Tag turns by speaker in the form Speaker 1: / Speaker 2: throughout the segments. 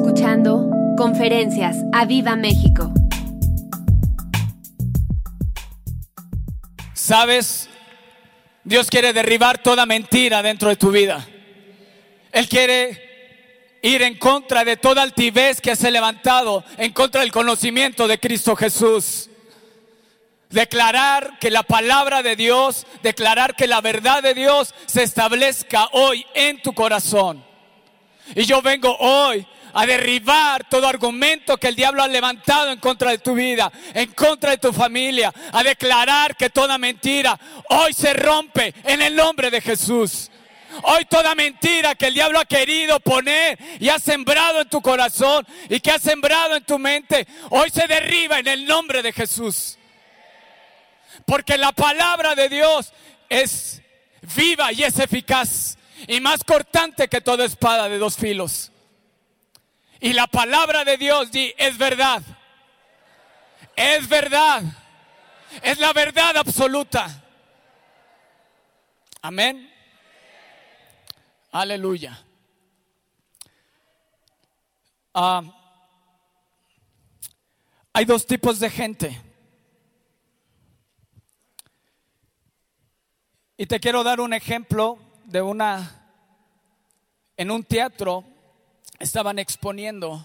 Speaker 1: escuchando Conferencias a Viva México.
Speaker 2: ¿Sabes? Dios quiere derribar toda mentira dentro de tu vida. Él quiere ir en contra de toda altivez que se ha levantado, en contra del conocimiento de Cristo Jesús. Declarar que la palabra de Dios, declarar que la verdad de Dios se establezca hoy en tu corazón. Y yo vengo hoy a derribar todo argumento que el diablo ha levantado en contra de tu vida, en contra de tu familia, a declarar que toda mentira hoy se rompe en el nombre de Jesús. Hoy toda mentira que el diablo ha querido poner y ha sembrado en tu corazón y que ha sembrado en tu mente, hoy se derriba en el nombre de Jesús. Porque la palabra de Dios es viva y es eficaz y más cortante que toda espada de dos filos. Y la palabra de Dios di, es verdad. Es verdad. Es la verdad absoluta. Amén. Aleluya. Ah, hay dos tipos de gente. Y te quiero dar un ejemplo de una, en un teatro estaban exponiendo,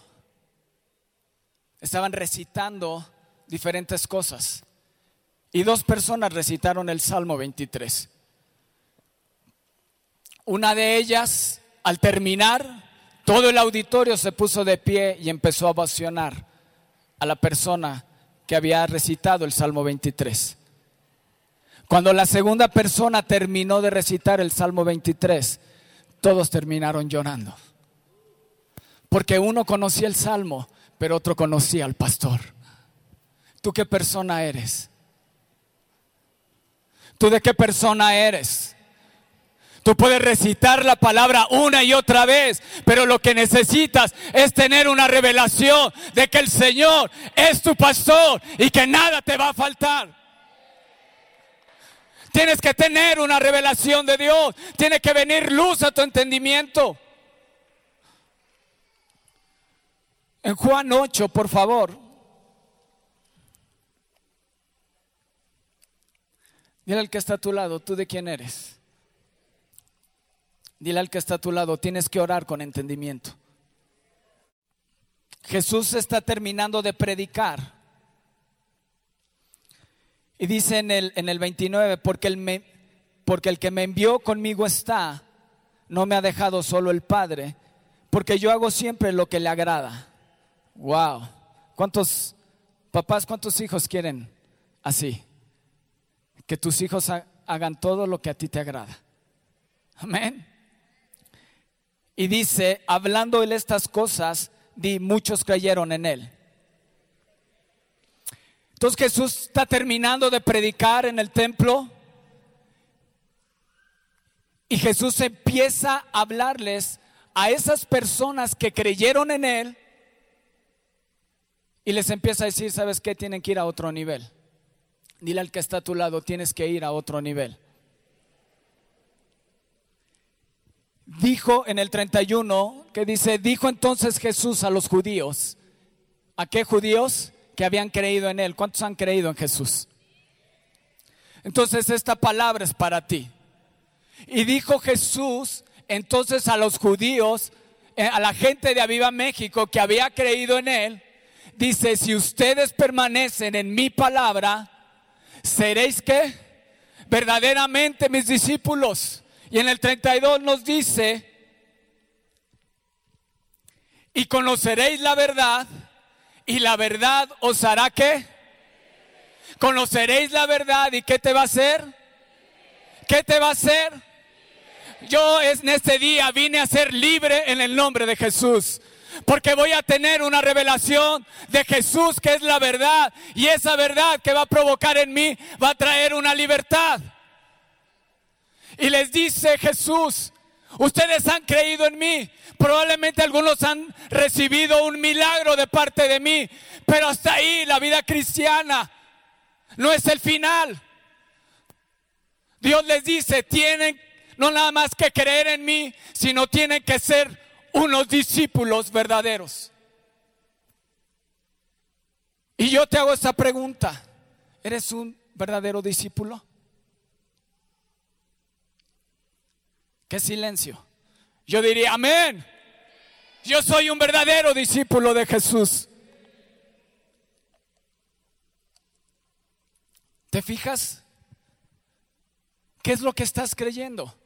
Speaker 2: estaban recitando diferentes cosas. Y dos personas recitaron el Salmo 23. Una de ellas, al terminar, todo el auditorio se puso de pie y empezó a ovacionar a la persona que había recitado el Salmo 23. Cuando la segunda persona terminó de recitar el Salmo 23, todos terminaron llorando. Porque uno conocía el Salmo, pero otro conocía al pastor. ¿Tú qué persona eres? ¿Tú de qué persona eres? Tú puedes recitar la palabra una y otra vez, pero lo que necesitas es tener una revelación de que el Señor es tu pastor y que nada te va a faltar. Tienes que tener una revelación de Dios. Tiene que venir luz a tu entendimiento. En Juan 8, por favor. Dile al que está a tu lado, ¿tú de quién eres? Dile al que está a tu lado, tienes que orar con entendimiento. Jesús está terminando de predicar. Y dice en el, en el 29, porque el, me, porque el que me envió conmigo está, no me ha dejado solo el Padre, porque yo hago siempre lo que le agrada. Wow. ¿Cuántos papás, cuántos hijos quieren así? Que tus hijos hagan todo lo que a ti te agrada. Amén. Y dice, hablando él estas cosas, di, muchos creyeron en él. Entonces Jesús está terminando de predicar en el templo y Jesús empieza a hablarles a esas personas que creyeron en Él y les empieza a decir, ¿sabes qué? Tienen que ir a otro nivel. Dile al que está a tu lado, tienes que ir a otro nivel. Dijo en el 31, que dice, dijo entonces Jesús a los judíos, ¿a qué judíos? que habían creído en Él. ¿Cuántos han creído en Jesús? Entonces esta palabra es para ti. Y dijo Jesús entonces a los judíos, eh, a la gente de Aviva México que había creído en Él, dice, si ustedes permanecen en mi palabra, seréis que verdaderamente mis discípulos. Y en el 32 nos dice, y conoceréis la verdad y la verdad os hará qué? Conoceréis la verdad y ¿qué te va a hacer? ¿Qué te va a hacer? Yo en este día vine a ser libre en el nombre de Jesús. Porque voy a tener una revelación de Jesús que es la verdad. Y esa verdad que va a provocar en mí va a traer una libertad. Y les dice Jesús, ustedes han creído en mí. Probablemente algunos han recibido un milagro de parte de mí, pero hasta ahí la vida cristiana no es el final. Dios les dice, tienen no nada más que creer en mí, sino tienen que ser unos discípulos verdaderos. Y yo te hago esta pregunta. ¿Eres un verdadero discípulo? ¿Qué silencio? Yo diría, amén. Yo soy un verdadero discípulo de Jesús. ¿Te fijas? ¿Qué es lo que estás creyendo?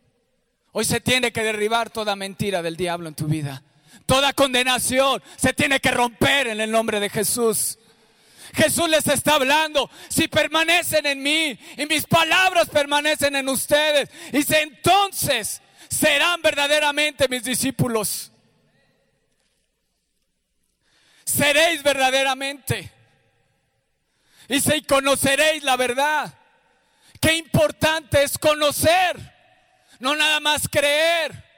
Speaker 2: Hoy se tiene que derribar toda mentira del diablo en tu vida. Toda condenación se tiene que romper en el nombre de Jesús. Jesús les está hablando. Si permanecen en mí y mis palabras permanecen en ustedes, y entonces serán verdaderamente mis discípulos. Seréis verdaderamente. Y si conoceréis la verdad. Qué importante es conocer, no nada más creer.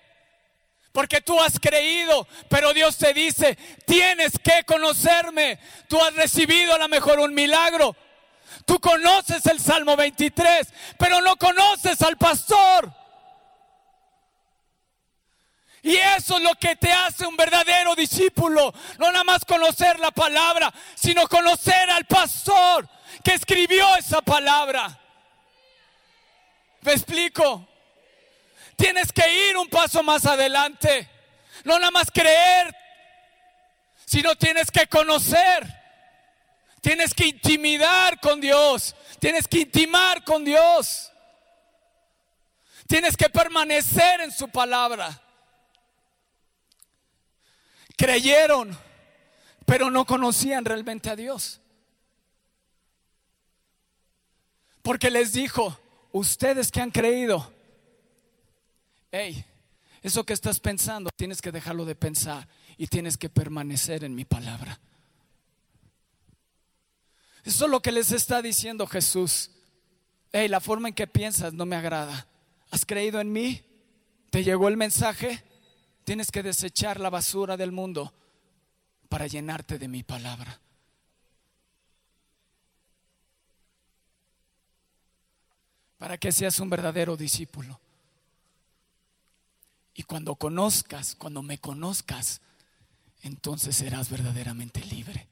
Speaker 2: Porque tú has creído, pero Dios te dice, tienes que conocerme. Tú has recibido a lo mejor un milagro. Tú conoces el Salmo 23, pero no conoces al pastor. Y eso es lo que te hace un verdadero discípulo. No nada más conocer la palabra, sino conocer al pastor que escribió esa palabra. ¿Me explico? Tienes que ir un paso más adelante. No nada más creer, sino tienes que conocer. Tienes que intimidar con Dios. Tienes que intimar con Dios. Tienes que permanecer en su palabra. Creyeron, pero no conocían realmente a Dios. Porque les dijo, ustedes que han creído, hey, eso que estás pensando, tienes que dejarlo de pensar y tienes que permanecer en mi palabra. Eso es lo que les está diciendo Jesús. Hey, la forma en que piensas no me agrada. ¿Has creído en mí? ¿Te llegó el mensaje? Tienes que desechar la basura del mundo para llenarte de mi palabra. Para que seas un verdadero discípulo. Y cuando conozcas, cuando me conozcas, entonces serás verdaderamente libre.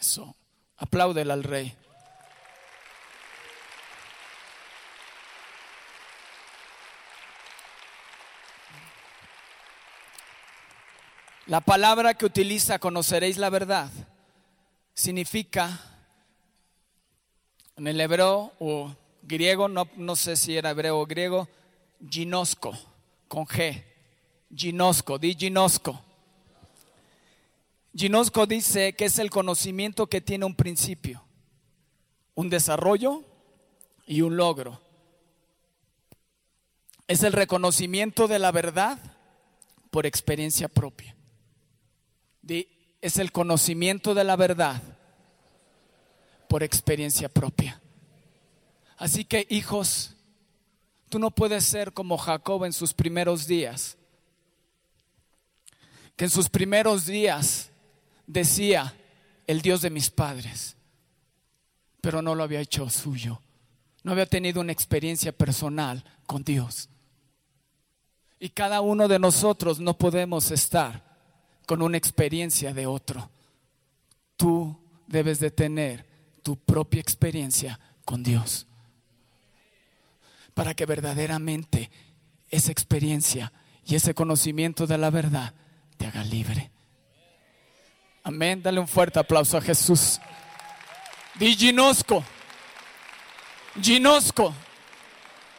Speaker 2: Eso, apláudele al rey. La palabra que utiliza conoceréis la verdad significa en el hebreo o griego, no, no sé si era hebreo o griego, ginosco, con G. Ginosco, di ginosco. Ginosco dice que es el conocimiento que tiene un principio, un desarrollo y un logro. Es el reconocimiento de la verdad por experiencia propia. es el conocimiento de la verdad por experiencia propia. Así que hijos, tú no puedes ser como Jacob en sus primeros días, que en sus primeros días decía el Dios de mis padres, pero no lo había hecho suyo, no había tenido una experiencia personal con Dios. Y cada uno de nosotros no podemos estar con una experiencia de otro. Tú debes de tener tu propia experiencia con Dios para que verdaderamente esa experiencia y ese conocimiento de la verdad te haga libre. Amén. Dale un fuerte aplauso a Jesús. Di ginosco. Ginosco.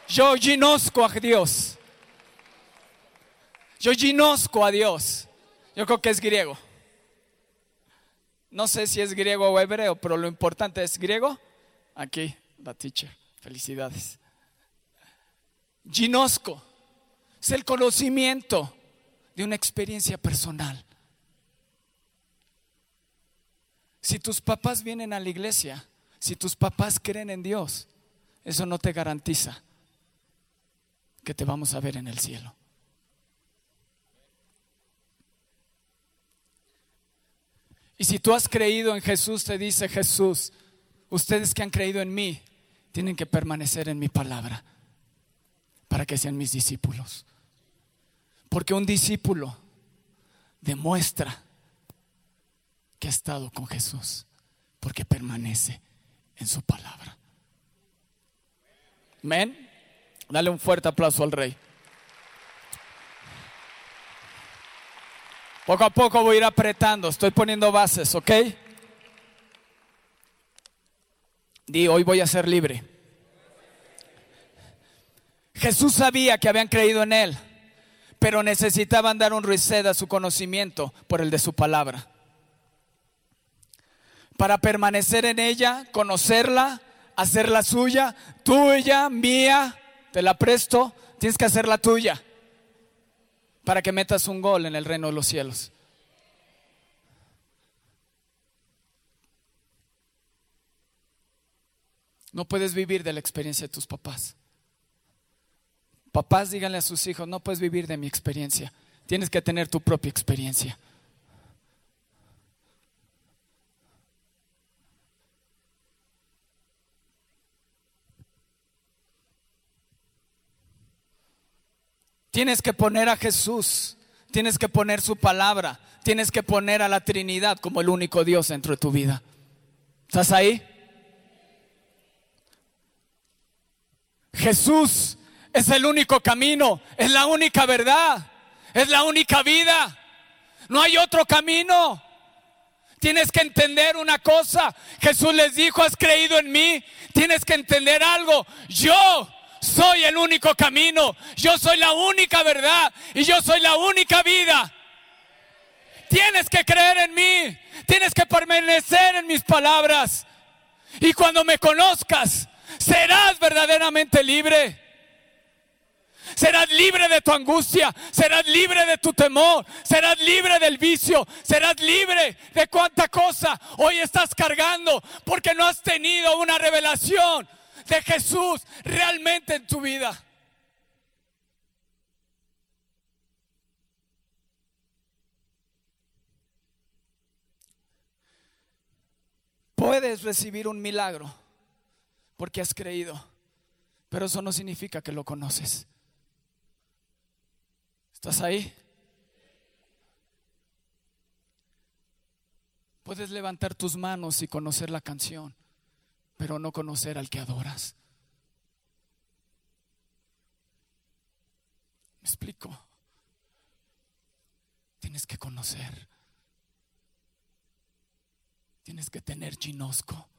Speaker 2: Yo ginosco a Dios. Yo ginosco a Dios. Yo creo que es griego. No sé si es griego o hebreo, pero lo importante es griego. Aquí, la teacher. Felicidades. Ginosco es el conocimiento de una experiencia personal. Si tus papás vienen a la iglesia, si tus papás creen en Dios, eso no te garantiza que te vamos a ver en el cielo. Y si tú has creído en Jesús, te dice Jesús, ustedes que han creído en mí, tienen que permanecer en mi palabra para que sean mis discípulos. Porque un discípulo demuestra que ha estado con Jesús, porque permanece en su palabra. Amén. Dale un fuerte aplauso al rey. Poco a poco voy a ir apretando, estoy poniendo bases, ¿ok? Di, hoy voy a ser libre. Jesús sabía que habían creído en Él, pero necesitaban dar un reset a su conocimiento por el de su palabra. Para permanecer en ella, conocerla, hacerla suya, tuya, mía, te la presto, tienes que hacerla tuya para que metas un gol en el reino de los cielos. No puedes vivir de la experiencia de tus papás. Papás, díganle a sus hijos, no puedes vivir de mi experiencia. Tienes que tener tu propia experiencia. Tienes que poner a Jesús, tienes que poner su palabra, tienes que poner a la Trinidad como el único Dios dentro de tu vida. ¿Estás ahí? Jesús es el único camino, es la única verdad, es la única vida. No hay otro camino. Tienes que entender una cosa. Jesús les dijo, has creído en mí. Tienes que entender algo. Yo soy el único camino, yo soy la única verdad y yo soy la única vida. Tienes que creer en mí, tienes que permanecer en mis palabras. Y cuando me conozcas, serás verdaderamente libre. Serás libre de tu angustia, serás libre de tu temor, serás libre del vicio, serás libre de cuánta cosa hoy estás cargando porque no has tenido una revelación de Jesús realmente en tu vida. Puedes recibir un milagro porque has creído, pero eso no significa que lo conoces. ¿Estás ahí? Puedes levantar tus manos y conocer la canción, pero no conocer al que adoras. ¿Me explico? Tienes que conocer. Tienes que tener ginosco,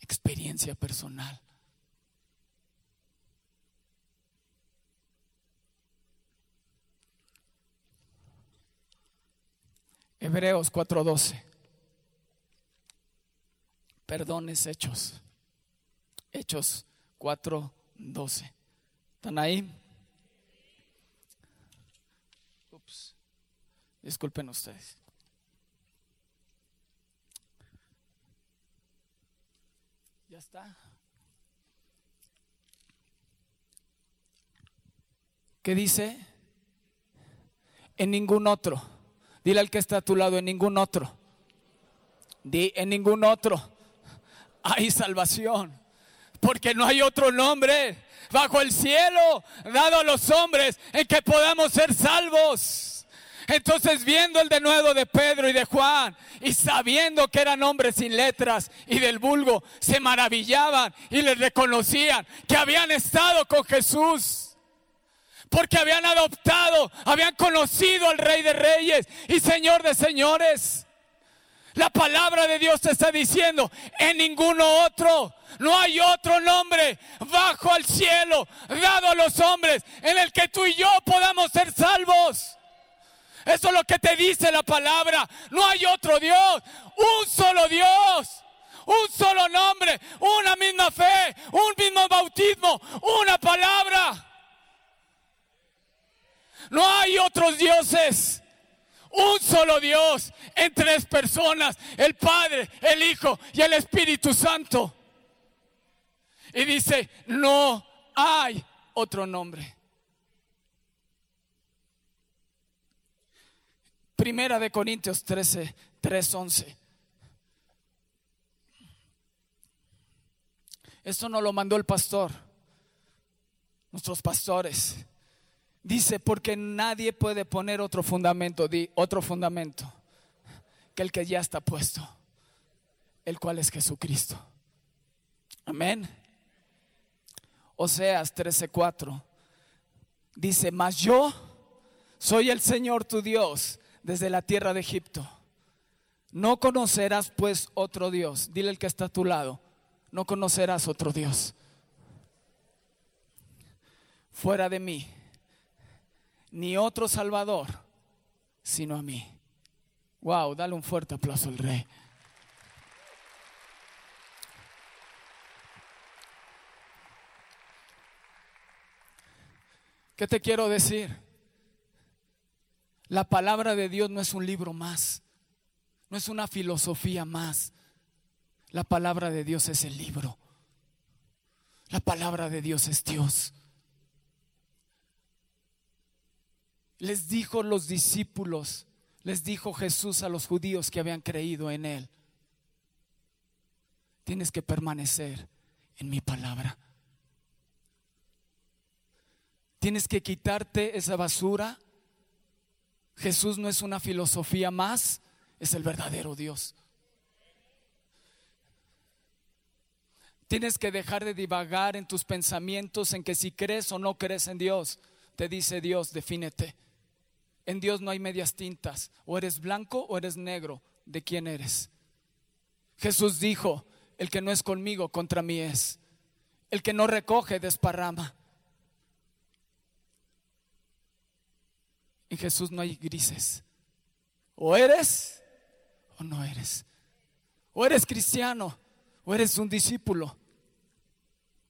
Speaker 2: experiencia personal. Hebreos 4:12 perdones hechos. Hechos 4:12. ¿Están ahí? Ups. Disculpen ustedes. Ya está. ¿Qué dice? En ningún otro. Dile al que está a tu lado, en ningún otro. Di, en ningún otro hay salvación. Porque no hay otro nombre bajo el cielo dado a los hombres en que podamos ser salvos. Entonces viendo el denuedo de Pedro y de Juan y sabiendo que eran hombres sin letras y del vulgo, se maravillaban y les reconocían que habían estado con Jesús. Porque habían adoptado, habían conocido al Rey de Reyes y Señor de Señores. La palabra de Dios te está diciendo, en ninguno otro, no hay otro nombre bajo al cielo dado a los hombres en el que tú y yo podamos ser salvos. Eso es lo que te dice la palabra. No hay otro Dios, un solo Dios, un solo nombre, una misma fe, un mismo bautismo, una palabra. No hay otros dioses un solo Dios en tres personas, el Padre, el Hijo y el Espíritu Santo. Y dice, no hay otro nombre. Primera de Corintios 13, 3, 11. Esto no lo mandó el pastor. nuestros pastores. Dice, porque nadie puede poner otro fundamento, di, otro fundamento, que el que ya está puesto, el cual es Jesucristo. Amén. Oseas 13:4 dice, mas yo soy el Señor tu Dios desde la tierra de Egipto. No conocerás pues otro Dios. Dile el que está a tu lado, no conocerás otro Dios. Fuera de mí, ni otro Salvador, sino a mí. Wow, dale un fuerte aplauso al rey. ¿Qué te quiero decir? La palabra de Dios no es un libro más, no es una filosofía más. La palabra de Dios es el libro. La palabra de Dios es Dios. Les dijo los discípulos, les dijo Jesús a los judíos que habían creído en Él, tienes que permanecer en mi palabra. Tienes que quitarte esa basura. Jesús no es una filosofía más, es el verdadero Dios. Tienes que dejar de divagar en tus pensamientos en que si crees o no crees en Dios. Te dice Dios, defínete. En Dios no hay medias tintas. O eres blanco o eres negro. ¿De quién eres? Jesús dijo, el que no es conmigo, contra mí es. El que no recoge, desparrama. En Jesús no hay grises. O eres o no eres. O eres cristiano o eres un discípulo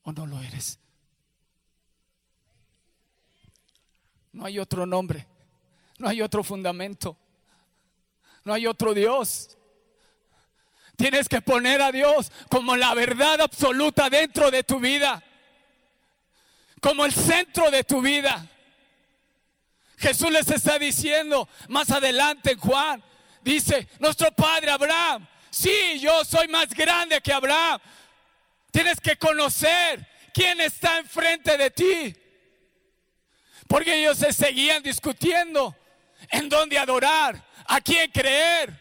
Speaker 2: o no lo eres. No hay otro nombre, no hay otro fundamento, no hay otro Dios. Tienes que poner a Dios como la verdad absoluta dentro de tu vida, como el centro de tu vida. Jesús les está diciendo más adelante en Juan, dice, nuestro padre Abraham, sí, yo soy más grande que Abraham. Tienes que conocer quién está enfrente de ti. Porque ellos se seguían discutiendo en dónde adorar, a quién creer.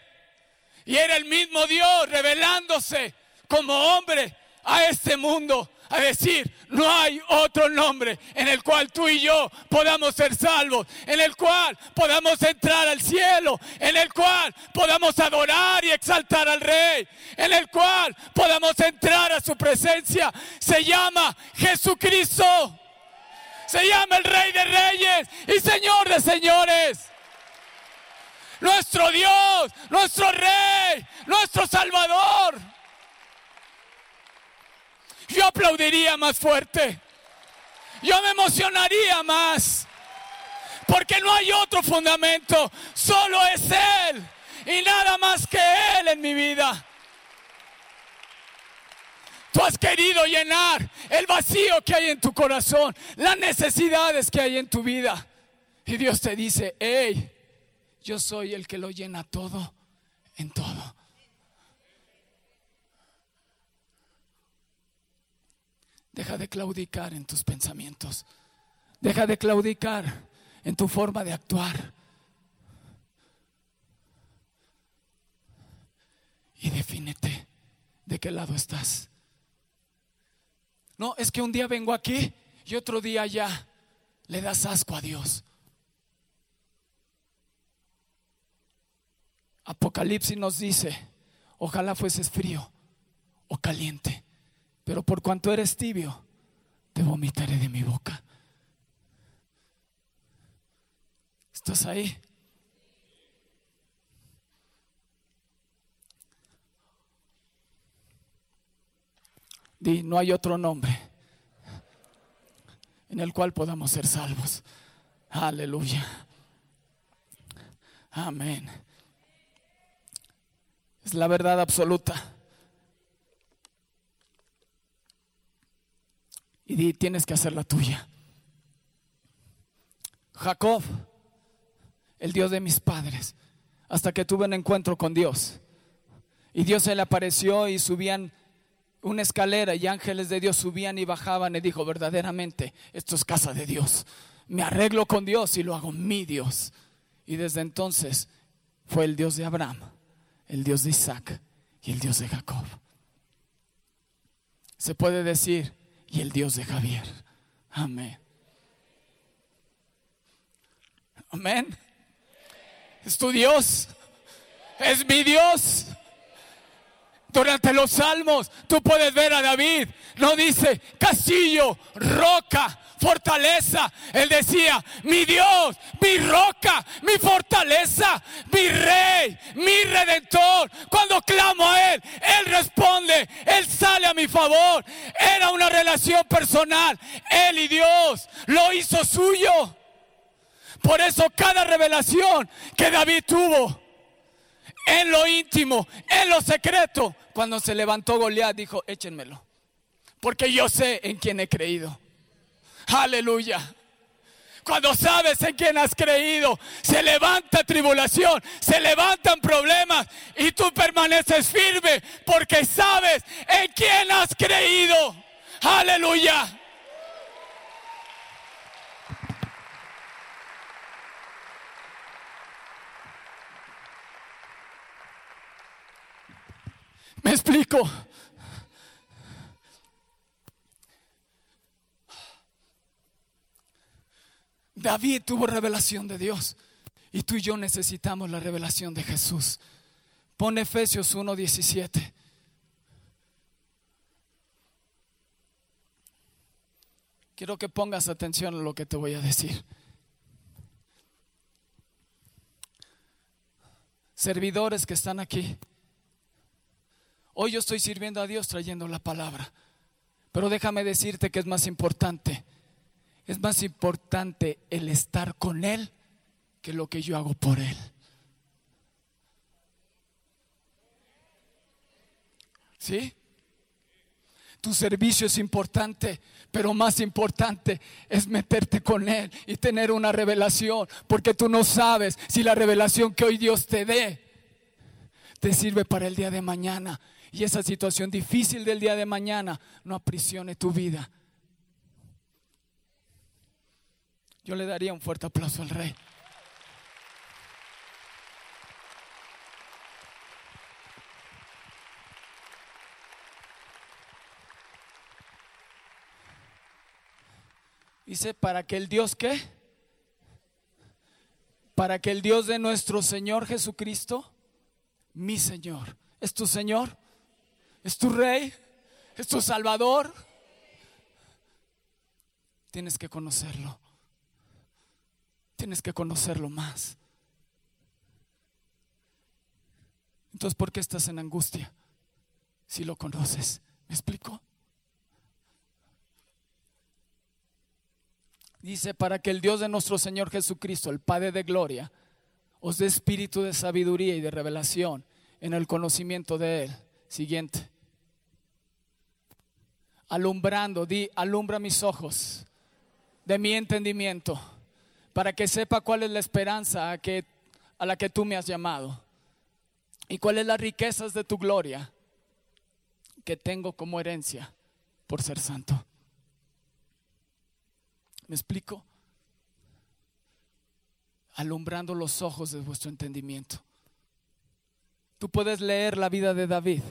Speaker 2: Y era el mismo Dios revelándose como hombre a este mundo a decir, no hay otro nombre en el cual tú y yo podamos ser salvos, en el cual podamos entrar al cielo, en el cual podamos adorar y exaltar al Rey, en el cual podamos entrar a su presencia. Se llama Jesucristo. Se llama el Rey de Reyes y Señor de Señores. Nuestro Dios, nuestro Rey, nuestro Salvador yo aplaudiría más fuerte. Yo me emocionaría más. Porque no hay otro fundamento. Solo es Él. Y nada más que Él en mi vida. Tú has querido llenar el vacío que hay en tu corazón, las necesidades que hay en tu vida. Y Dios te dice, hey, yo soy el que lo llena todo en todo. Deja de claudicar en tus pensamientos. Deja de claudicar en tu forma de actuar. Y defínete de qué lado estás. No, es que un día vengo aquí y otro día allá. Le das asco a Dios. Apocalipsis nos dice, ojalá fueses frío o caliente pero por cuanto eres tibio, te vomitaré de mi boca. ¿Estás ahí? Di, no hay otro nombre en el cual podamos ser salvos. Aleluya. Amén. Es la verdad absoluta. y tienes que hacer la tuya. Jacob, el Dios de mis padres, hasta que tuve un encuentro con Dios. Y Dios se le apareció y subían una escalera y ángeles de Dios subían y bajaban y dijo, verdaderamente, esto es casa de Dios. Me arreglo con Dios y lo hago mi Dios. Y desde entonces fue el Dios de Abraham, el Dios de Isaac y el Dios de Jacob. Se puede decir, y el Dios de Javier. Amén. Amén. Es tu Dios. Es mi Dios. Durante los salmos tú puedes ver a David. No dice castillo, roca, fortaleza. Él decía, mi Dios, mi roca, mi fortaleza, mi rey, mi redentor. Cuando clamo a Él, Él responde, Él sale a mi favor. Era una relación personal. Él y Dios lo hizo suyo. Por eso cada revelación que David tuvo en lo íntimo, en lo secreto, cuando se levantó Goliat dijo, échenmelo, porque yo sé en quién he creído. Aleluya. Cuando sabes en quién has creído, se levanta tribulación, se levantan problemas y tú permaneces firme porque sabes en quién has creído. Aleluya. Me explico. David tuvo revelación de Dios y tú y yo necesitamos la revelación de Jesús. Pon Efesios 1:17. Quiero que pongas atención a lo que te voy a decir. Servidores que están aquí. Hoy yo estoy sirviendo a Dios trayendo la palabra. Pero déjame decirte que es más importante. Es más importante el estar con Él que lo que yo hago por Él. ¿Sí? Tu servicio es importante, pero más importante es meterte con Él y tener una revelación, porque tú no sabes si la revelación que hoy Dios te dé te sirve para el día de mañana y esa situación difícil del día de mañana no aprisione tu vida. Yo le daría un fuerte aplauso al rey. Dice, para que el Dios qué? Para que el Dios de nuestro Señor Jesucristo, mi Señor, ¿es tu Señor? ¿Es tu Rey? ¿Es tu Salvador? Tienes que conocerlo. Tienes que conocerlo más. Entonces, ¿por qué estás en angustia si lo conoces? ¿Me explico? Dice, para que el Dios de nuestro Señor Jesucristo, el Padre de Gloria, os dé espíritu de sabiduría y de revelación en el conocimiento de Él. Siguiente. Alumbrando, di, alumbra mis ojos de mi entendimiento, para que sepa cuál es la esperanza a, la que tú me has llamado y cuáles las riquezas de tu gloria que tengo como herencia por ser santo. ¿Me explico? Alumbrando los ojos de vuestro entendimiento. Tú puedes leer la vida de David.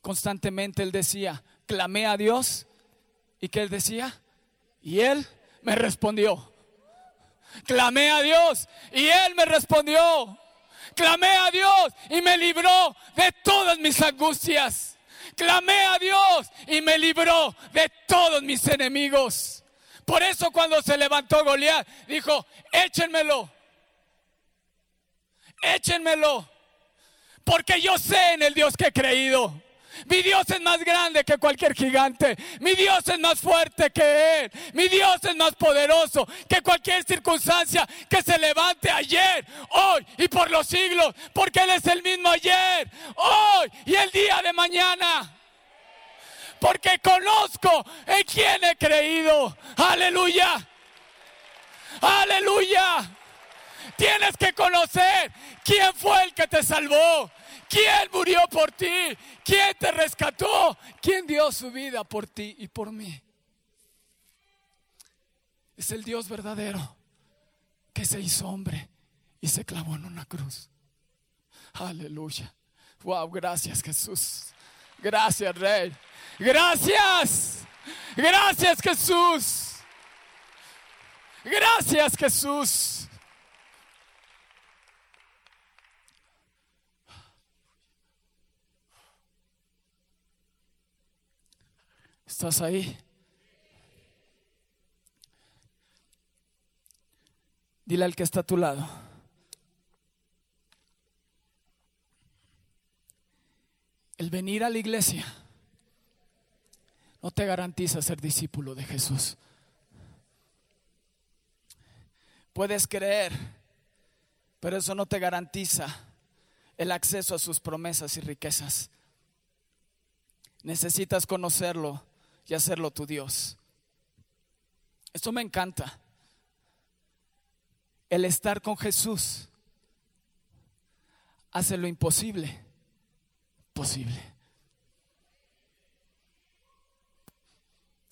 Speaker 2: Constantemente él decía, clamé a Dios. ¿Y qué él decía? Y él me respondió. Clamé a Dios y él me respondió. Clamé a Dios y me libró de todas mis angustias. Clamé a Dios y me libró de todos mis enemigos. Por eso cuando se levantó Goliat, dijo, échenmelo. Échenmelo. Porque yo sé en el Dios que he creído. Mi Dios es más grande que cualquier gigante. Mi Dios es más fuerte que Él. Mi Dios es más poderoso que cualquier circunstancia que se levante ayer, hoy y por los siglos. Porque Él es el mismo ayer, hoy y el día de mañana. Porque conozco en quién he creído. Aleluya. Aleluya. Tienes que conocer quién fue el que te salvó. ¿Quién murió por ti? ¿Quién te rescató? ¿Quién dio su vida por ti y por mí? Es el Dios verdadero que se hizo hombre y se clavó en una cruz. Aleluya. Wow, gracias Jesús. Gracias Rey. Gracias. Gracias Jesús. Gracias Jesús. ¿Estás ahí? Dile al que está a tu lado. El venir a la iglesia no te garantiza ser discípulo de Jesús. Puedes creer, pero eso no te garantiza el acceso a sus promesas y riquezas. Necesitas conocerlo y hacerlo tu Dios. Esto me encanta. El estar con Jesús hace lo imposible posible.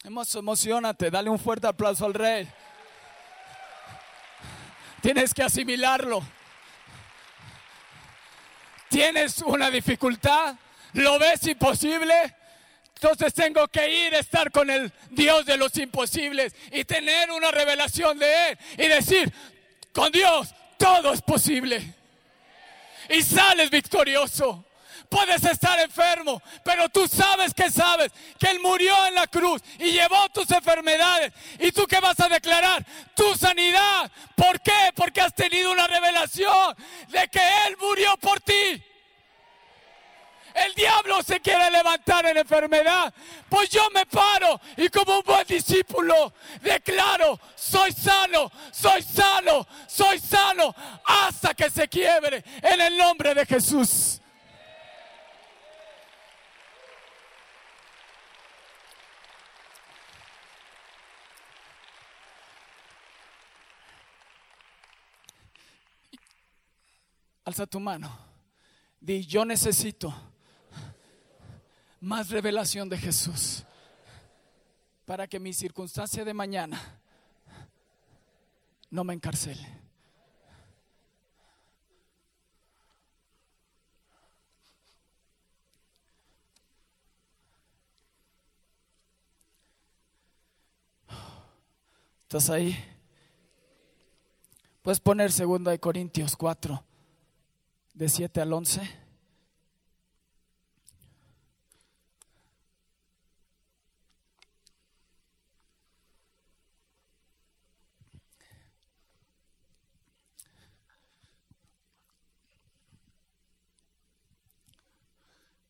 Speaker 2: Emocionate, dale un fuerte aplauso al rey. Tienes que asimilarlo. Tienes una dificultad, lo ves imposible. Entonces tengo que ir a estar con el Dios de los imposibles y tener una revelación de Él y decir, con Dios todo es posible. Y sales victorioso. Puedes estar enfermo, pero tú sabes que sabes que Él murió en la cruz y llevó tus enfermedades. ¿Y tú qué vas a declarar? Tu sanidad. ¿Por qué? Porque has tenido una revelación de que Él murió por ti. El diablo se quiere levantar en enfermedad. Pues yo me paro y como un buen discípulo declaro, soy sano, soy sano, soy sano, hasta que se quiebre en el nombre de Jesús. Alza tu mano. Di, yo necesito más revelación de Jesús para que mi circunstancia de mañana no me encarcele. ¿Estás ahí? Puedes poner 2 Corintios 4, de 7 al 11.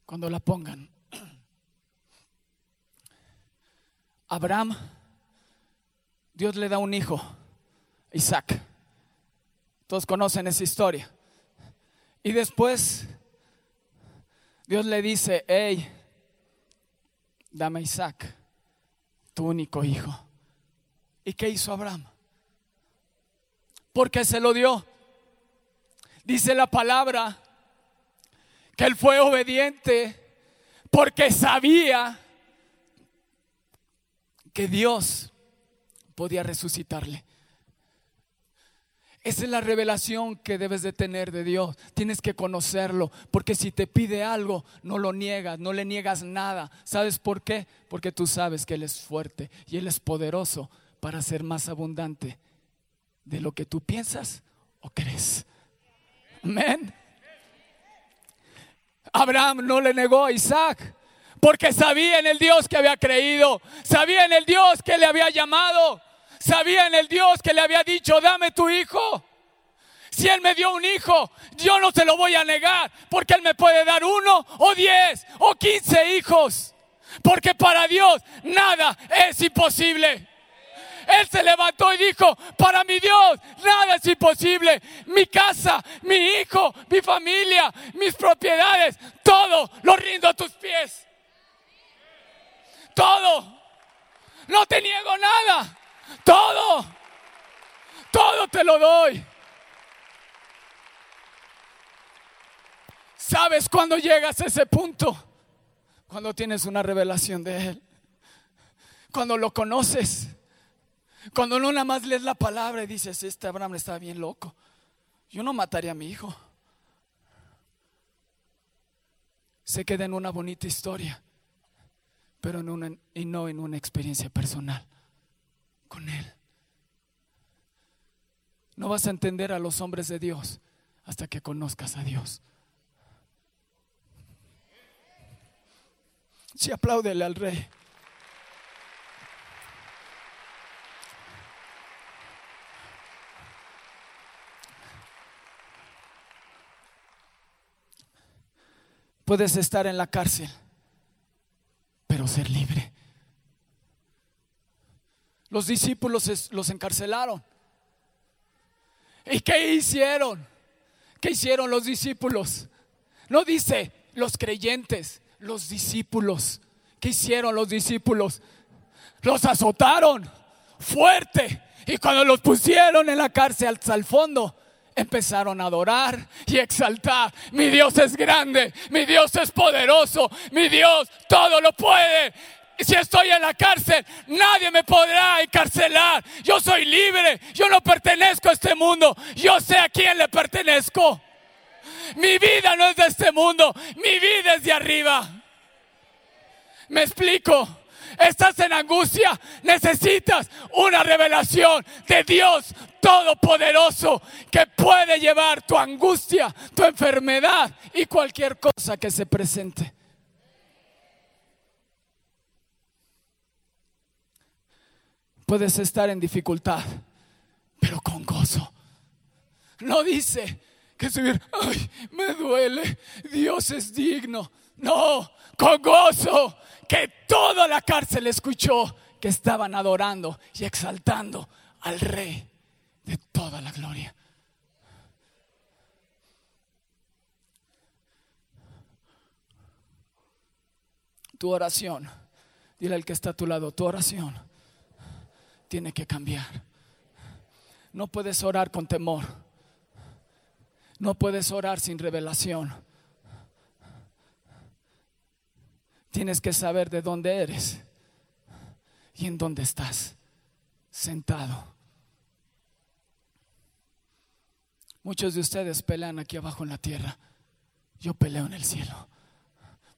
Speaker 2: Cuando la pongan. Abraham, Dios le da un hijo, Isaac. Todos conocen esa historia. Y después Dios le dice, hey, dame Isaac, tu único hijo. ¿Y qué hizo Abraham? Porque se lo dio. Dice la palabra que él fue obediente porque sabía que Dios podía resucitarle. Esa es la revelación que debes de tener de Dios. Tienes que conocerlo, porque si te pide algo, no lo niegas, no le niegas nada. ¿Sabes por qué? Porque tú sabes que Él es fuerte y Él es poderoso para ser más abundante de lo que tú piensas o crees. Amén. Abraham no le negó a Isaac porque sabía en el Dios que había creído, sabía en el Dios que le había llamado, sabía en el Dios que le había dicho, dame tu hijo. Si Él me dio un hijo, yo no se lo voy a negar, porque Él me puede dar uno o diez o quince hijos, porque para Dios nada es imposible. Él se levantó y dijo, para mi Dios nada es imposible. Mi casa, mi hijo, mi familia, mis propiedades, todo lo rindo a tus pies. Todo. No te niego nada. Todo. Todo te lo doy. ¿Sabes cuándo llegas a ese punto? Cuando tienes una revelación de Él. Cuando lo conoces. Cuando no nada más lees la palabra y dices, este Abraham está bien loco. Yo no mataría a mi hijo. Se queda en una bonita historia, pero en una, y no en una experiencia personal con Él. No vas a entender a los hombres de Dios hasta que conozcas a Dios. Si apláudele al rey. Puedes estar en la cárcel, pero ser libre. Los discípulos los encarcelaron. ¿Y qué hicieron? ¿Qué hicieron los discípulos? No dice los creyentes, los discípulos. ¿Qué hicieron los discípulos? Los azotaron fuerte. Y cuando los pusieron en la cárcel hasta el fondo, empezaron a adorar y exaltar. Mi Dios es grande, mi Dios es poderoso, mi Dios todo lo puede. Si estoy en la cárcel, nadie me podrá encarcelar. Yo soy libre, yo no pertenezco a este mundo, yo sé a quién le pertenezco. Mi vida no es de este mundo, mi vida es de arriba. Me explico. Estás en angustia, necesitas una revelación de Dios Todopoderoso que puede llevar tu angustia, tu enfermedad y cualquier cosa que se presente. Puedes estar en dificultad, pero con gozo. No dice que subir, ay, me duele, Dios es digno. No, con gozo, que toda la cárcel escuchó que estaban adorando y exaltando al Rey de toda la gloria. Tu oración, dile al que está a tu lado, tu oración tiene que cambiar. No puedes orar con temor. No puedes orar sin revelación. Tienes que saber de dónde eres y en dónde estás sentado. Muchos de ustedes pelean aquí abajo en la tierra. Yo peleo en el cielo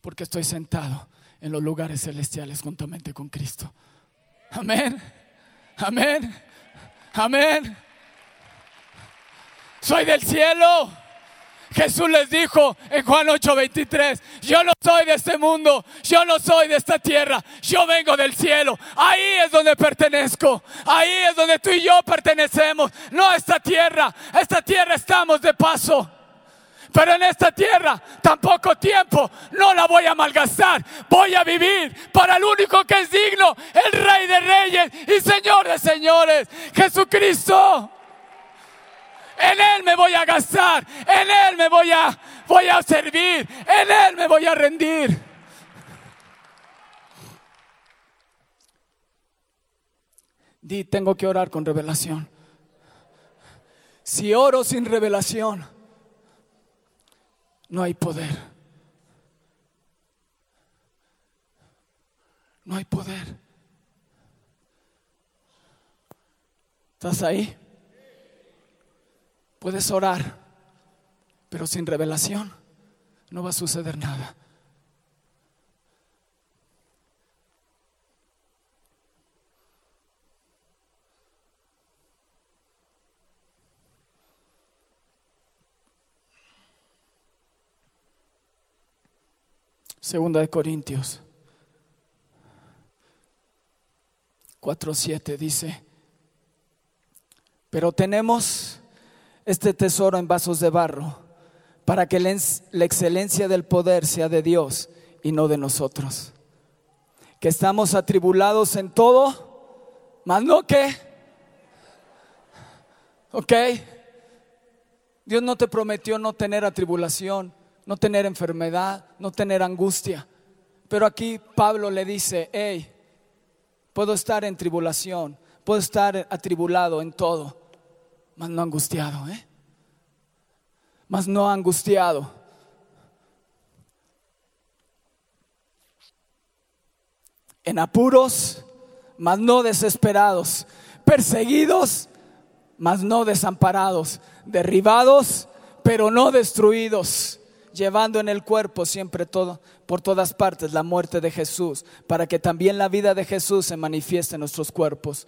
Speaker 2: porque estoy sentado en los lugares celestiales juntamente con Cristo. Amén. Amén. Amén. Soy del cielo. Jesús les dijo en Juan 8:23, yo no soy de este mundo, yo no soy de esta tierra, yo vengo del cielo. Ahí es donde pertenezco, ahí es donde tú y yo pertenecemos, no a esta tierra, a esta tierra estamos de paso. Pero en esta tierra, tan poco tiempo, no la voy a malgastar. Voy a vivir para el único que es digno, el Rey de Reyes y Señor de Señores, Jesucristo. En Él me voy a gastar, en Él me voy a, voy a servir, en Él me voy a rendir. Di, tengo que orar con revelación. Si oro sin revelación, no hay poder. No hay poder. ¿Estás ahí? Puedes orar, pero sin revelación no va a suceder nada. Segunda de Corintios 4:7 dice, pero tenemos este tesoro en vasos de barro, para que la excelencia del poder sea de Dios y no de nosotros. Que estamos atribulados en todo, más no que. ¿Ok? Dios no te prometió no tener atribulación, no tener enfermedad, no tener angustia. Pero aquí Pablo le dice, hey, puedo estar en tribulación, puedo estar atribulado en todo, mas no angustiado, ¿eh? Mas no angustiado. En apuros, mas no desesperados. Perseguidos, mas no desamparados. Derribados, pero no destruidos llevando en el cuerpo siempre todo, por todas partes la muerte de Jesús, para que también la vida de Jesús se manifieste en nuestros cuerpos.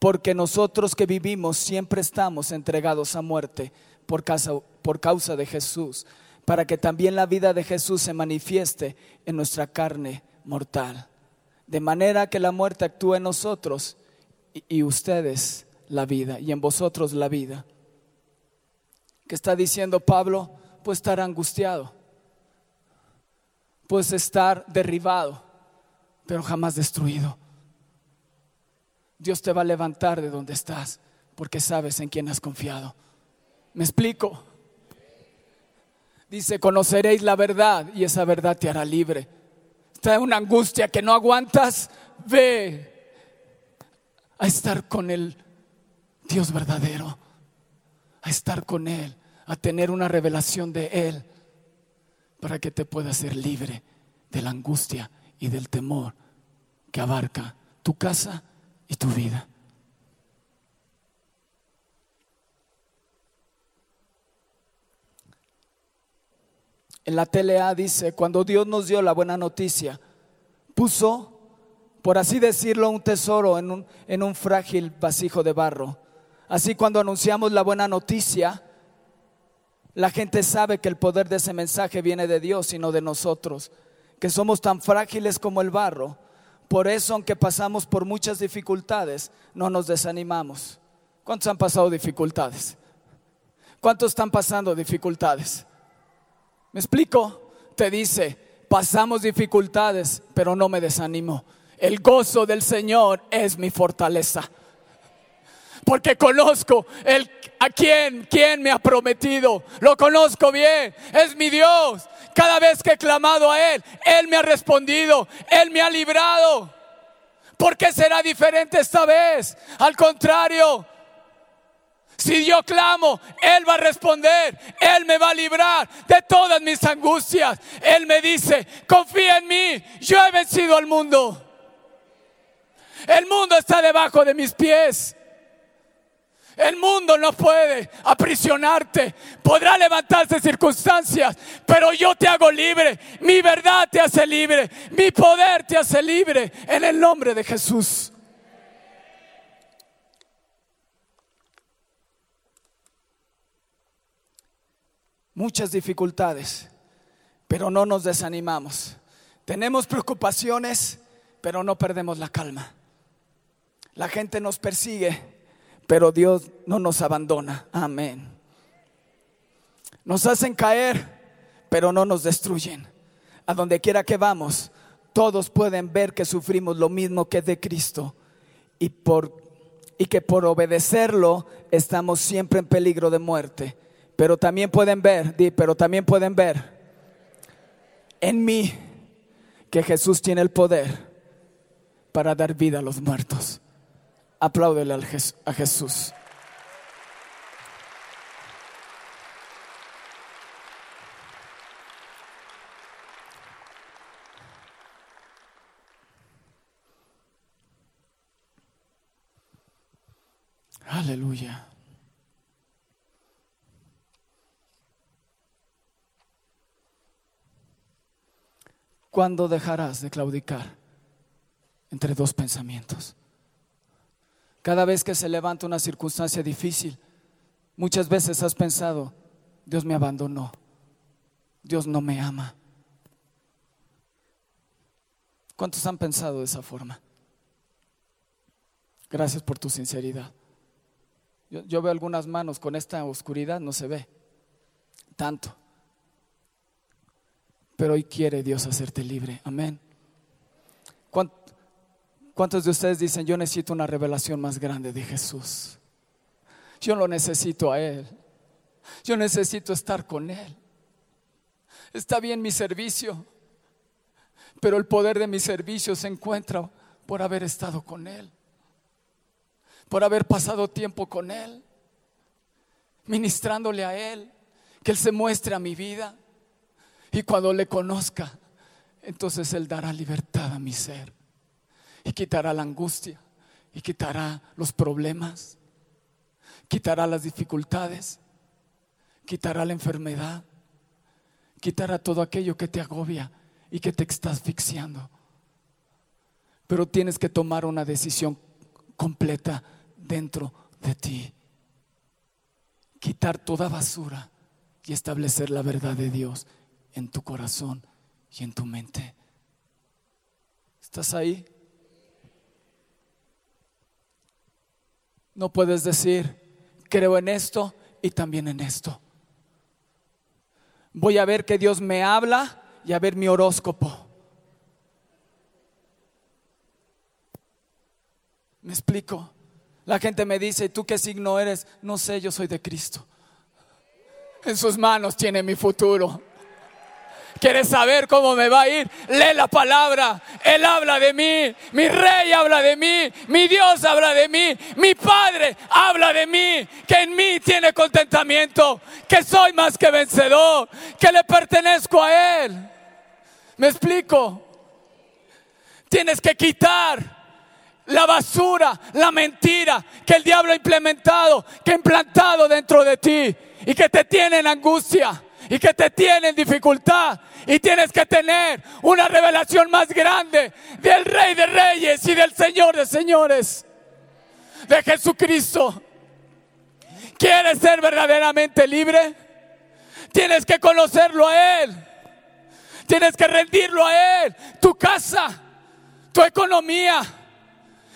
Speaker 2: Porque nosotros que vivimos siempre estamos entregados a muerte por causa, por causa de Jesús, para que también la vida de Jesús se manifieste en nuestra carne mortal. De manera que la muerte actúe en nosotros y, ustedes la vida, y en vosotros la vida. ¿Qué está diciendo Pablo? Pues estar angustiado, pues estar derribado, pero jamás destruido. Dios te va a levantar de donde estás, porque sabes en quién has confiado. ¿Me explico? Dice, conoceréis la verdad y esa verdad te hará libre. Está en una angustia que no aguantas, ve a estar con el Dios verdadero, a estar con Él, a tener una revelación de Él, para que te puedas ser libre de la angustia y del temor que abarca tu casa y tu vida. En la TLA dice, cuando Dios nos dio la buena noticia, puso, por así decirlo, un tesoro en un, en un frágil vasijo de barro. Así cuando anunciamos la buena noticia, la gente sabe que el poder de ese mensaje viene de Dios y no de nosotros, que somos tan frágiles como el barro. Por eso, aunque pasamos por muchas dificultades, no nos desanimamos. ¿Cuántos han pasado dificultades? ¿Cuántos están pasando dificultades? ¿Me explico? Te dice, pasamos dificultades, pero no me desanimo. El gozo del Señor es mi fortaleza. Porque conozco el, a quién, quién me ha prometido. Lo conozco bien. Es mi Dios. Cada vez que he clamado a Él, Él me ha respondido. Él me ha librado. ¿Por qué será diferente esta vez? Al contrario, si yo clamo, Él va a responder, Él me va a librar de todas mis angustias. Él me dice, confía en mí, yo he vencido al mundo. El mundo está debajo de mis pies. El mundo no puede aprisionarte. Podrá levantarse circunstancias, pero yo te hago libre. Mi verdad te hace libre. Mi poder te hace libre en el nombre de Jesús. Muchas dificultades, pero no nos desanimamos. Tenemos preocupaciones, pero no perdemos la calma. La gente nos persigue, pero Dios no nos abandona. Amén. Nos hacen caer, pero no nos destruyen. A donde quiera que vamos, todos pueden ver que sufrimos lo mismo que de Cristo y, que por obedecerlo estamos siempre en peligro de muerte. Pero también pueden ver, di, pero también pueden ver en mí que Jesús tiene el poder para dar vida a los muertos. Apláudele a Jesús. Aleluya. ¿Cuándo dejarás de claudicar entre dos pensamientos? Cada vez que se levanta una circunstancia difícil, muchas veces has pensado, Dios me abandonó, Dios no me ama. ¿Cuántos han pensado de esa forma? Gracias por tu sinceridad. Yo, veo algunas manos con esta oscuridad, no se ve tanto. Pero hoy quiere Dios hacerte libre. Amén. ¿Cuántos de ustedes dicen, yo necesito una revelación más grande de Jesús? Yo lo necesito a Él. Yo necesito estar con Él. Está bien mi servicio, pero el poder de mi servicio se encuentra por haber estado con Él, por haber pasado tiempo con Él, ministrándole a Él, que Él se muestre a mi vida. Y cuando le conozca, entonces Él dará libertad a mi ser y quitará la angustia y quitará los problemas, quitará las dificultades, quitará la enfermedad, quitará todo aquello que te agobia y que te está asfixiando. Pero tienes que tomar una decisión completa dentro de ti. Quitar toda basura y establecer la verdad de Dios en tu corazón y en tu mente. ¿Estás ahí? No puedes decir, creo en esto y también en esto. Voy a ver que Dios me habla y a ver mi horóscopo. ¿Me explico? La gente me dice, ¿tú qué signo eres? No sé, yo soy de Cristo. En sus manos tiene mi futuro. ¿Quieres saber cómo me va a ir? Lee la palabra. Él habla de mí. Mi rey habla de mí. Mi Dios habla de mí. Mi Padre habla de mí. Que en mí tiene contentamiento. Que soy más que vencedor. Que le pertenezco a Él. ¿Me explico? Tienes que quitar la basura, la mentira que el diablo ha implementado, que ha implantado dentro de ti y que te tiene en angustia y que te tiene en dificultad y tienes que tener una revelación más grande del Rey de Reyes y del Señor de Señores, de Jesucristo. ¿Quieres ser verdaderamente libre? Tienes que conocerlo a Él. Tienes que rendirlo a Él. Tu casa, tu economía.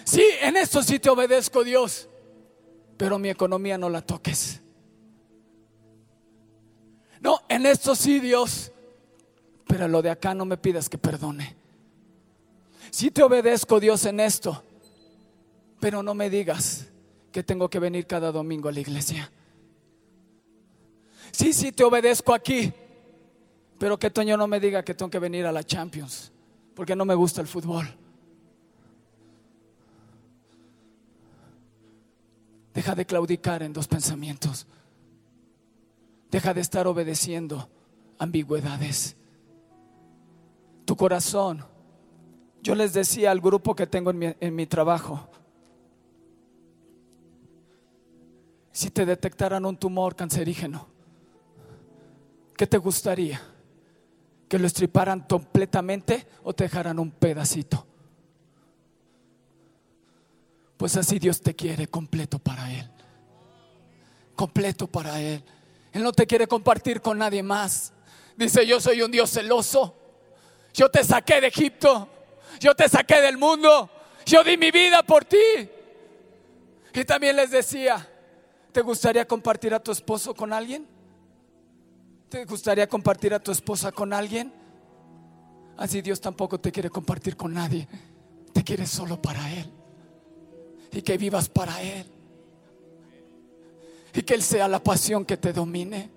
Speaker 2: Sí, en eso sí te obedezco Dios. Pero mi economía no la toques. No, en esto sí, Dios. Pero lo de acá no me pidas que perdone. Sí te obedezco, Dios, en esto. Pero no me digas que tengo que venir cada domingo a la iglesia. Sí, sí te obedezco aquí. Pero que Toño no me diga que tengo que venir a la Champions. Porque no me gusta el fútbol. Deja de claudicar en dos pensamientos. Deja de estar obedeciendo ambigüedades. Tu corazón. Yo les decía al grupo que tengo en mi, trabajo, si te detectaran un tumor cancerígeno, ¿qué te gustaría? ¿Que lo estriparan completamente o te dejaran un pedacito? Pues así Dios te quiere completo para Él. Completo para Él. Él no te quiere compartir con nadie más. Dice, yo soy un Dios celoso. Yo te saqué de Egipto. Yo te saqué del mundo. Yo di mi vida por ti. Y también les decía, ¿te gustaría compartir a tu esposo con alguien? ¿Te gustaría compartir a tu esposa con alguien? Así Dios tampoco te quiere compartir con nadie. Te quiere solo para Él. Y que vivas para Él y que Él sea la pasión que te domine.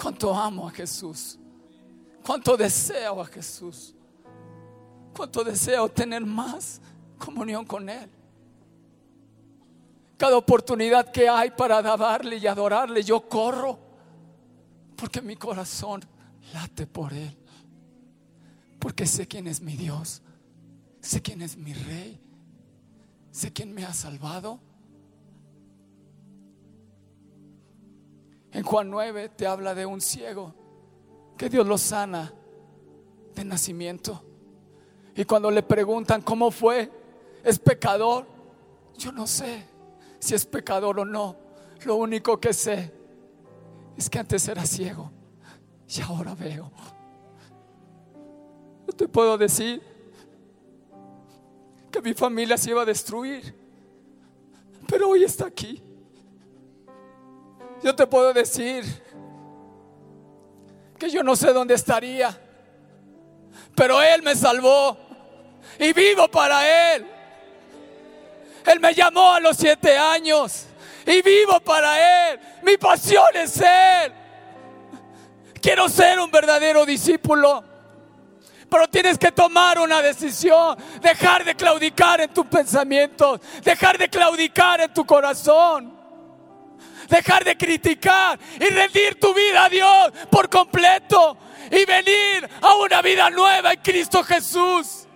Speaker 2: Cuánto amo a Jesús. Cuánto deseo a Jesús. Cuánto deseo tener más comunión con Él. Cada oportunidad que hay para alabarle y adorarle, yo corro. Porque mi corazón late por Él. Porque sé quién es mi Dios. Sé quién es mi Rey. Sé quién me ha salvado. En Juan 9 te habla de un ciego que Dios lo sana de nacimiento. Y cuando le preguntan cómo fue, es pecador. Yo no sé si es pecador o no. Lo único que sé es que antes era ciego y ahora veo. No te puedo decir que mi familia se iba a destruir, pero hoy está aquí. Yo te puedo decir que yo no sé dónde estaría, pero Él me salvó y vivo para Él. Él me llamó a los siete años y vivo para Él. Mi pasión es Él. Quiero ser un verdadero discípulo. Pero tienes que tomar una decisión. Dejar de claudicar en tus pensamientos. Dejar de claudicar en tu corazón. Dejar de criticar y rendir tu vida a Dios por completo y venir a una vida nueva en Cristo Jesús.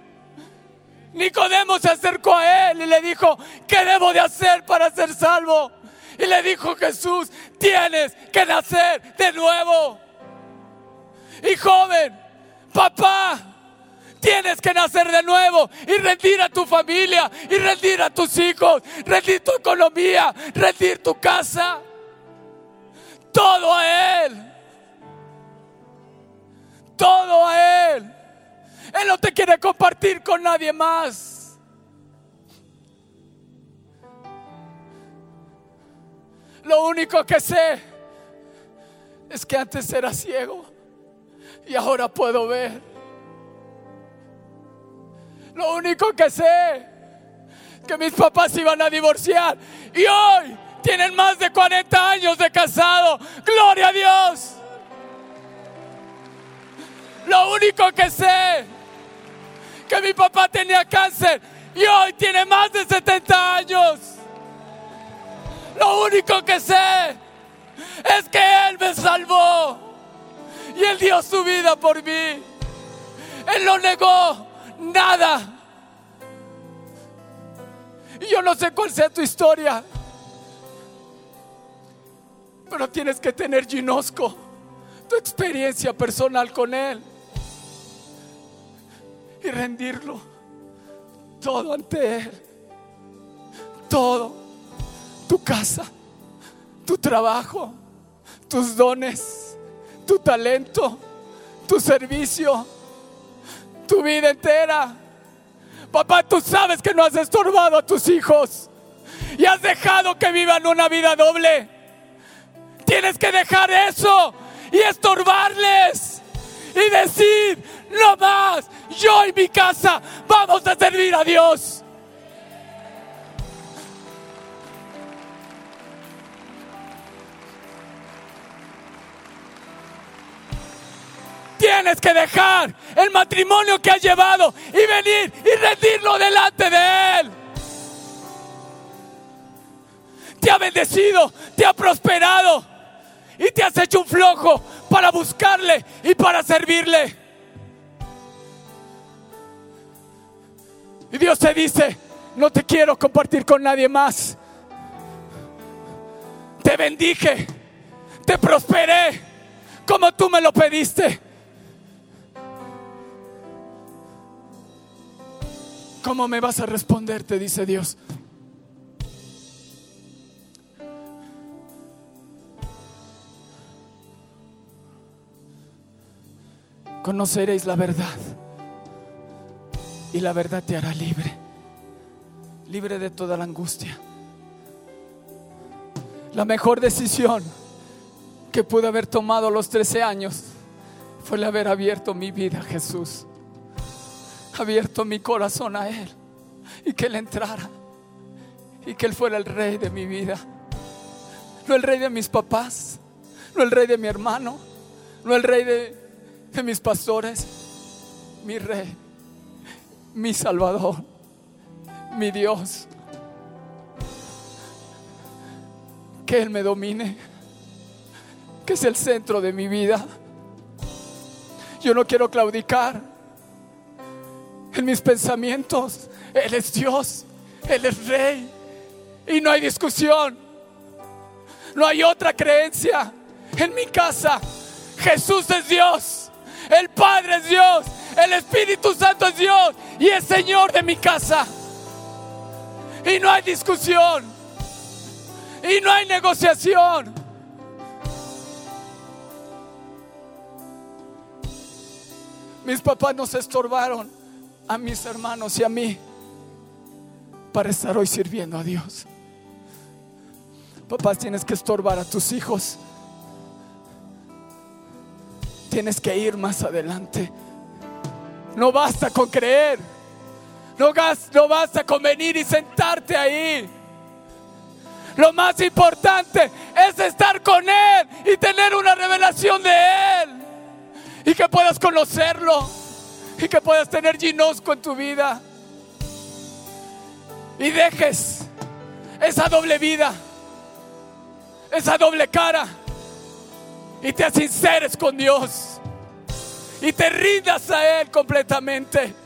Speaker 2: Nicodemo se acercó a él y le dijo, ¿qué debo de hacer para ser salvo? Y le dijo Jesús, tienes que nacer de nuevo. Y joven, papá, tienes que nacer de nuevo y rendir a tu familia y rendir a tus hijos, rendir tu economía, rendir tu casa. Todo a Él. Todo a Él. Él no te quiere compartir con nadie más. Lo único que sé es que antes era ciego y ahora puedo ver. Lo único que sé que mis papás iban a divorciar y hoy tienen más de 40 años de casado. Gloria a Dios. Lo único que sé que mi papá tenía cáncer y hoy tiene más de 70 años. Lo único que sé es que Él me salvó y Él dio su vida por mí. Él no negó nada. Y yo no sé cuál sea tu historia, pero tienes que tener ginosco, tu experiencia personal con Él y rendirlo todo ante Él. Todo, tu casa, tu trabajo, tus dones, tu talento, tu servicio, tu vida entera. Papá, tú sabes que no has estorbado a tus hijos y has dejado que vivan una vida doble. Tienes que dejar eso y estorbarles y decir, no más, yo y mi casa vamos a servir a Dios. Tienes que dejar el matrimonio que has llevado y venir y rendirlo delante de Él. Te ha bendecido, te ha prosperado y te has hecho un flojo para buscarle y para servirle. Y Dios te dice, no te quiero compartir con nadie más. Te bendije, te prosperé como tú me lo pediste. ¿Cómo me vas a responder? Te dice Dios. Conoceréis la verdad. Y la verdad te hará libre, libre de toda la angustia. La mejor decisión que pude haber tomado a los 13 años fue el haber abierto mi vida a Jesús. Abierto mi corazón a Él. Y que Él entrara. Y que Él fuera el rey de mi vida. No el rey de mis papás, no el rey de mi hermano, no el rey de, mis pastores, mi rey, mi salvador, mi Dios. Que Él me domine, que es el centro de mi vida. Yo no quiero claudicar en mis pensamientos. Él es Dios, Él es Rey. Y no hay discusión. No hay otra creencia. En mi casa, Jesús es Dios. El Padre es Dios. El Espíritu Santo es Dios. Y es Señor de mi casa. Y no hay discusión. Y no hay negociación. Mis papás nos estorbaron a mis hermanos y a mí para estar hoy sirviendo a Dios. Papás, tienes que estorbar a tus hijos. Tienes que ir más adelante. No basta con creer. No, no basta con venir y sentarte ahí. Lo más importante es estar con Él y tener una revelación de Él. Y que puedas conocerlo y que puedas tener ginosco en tu vida. Y dejes esa doble vida. esa doble cara y te sinceres con Dios y te rindas a Él completamente.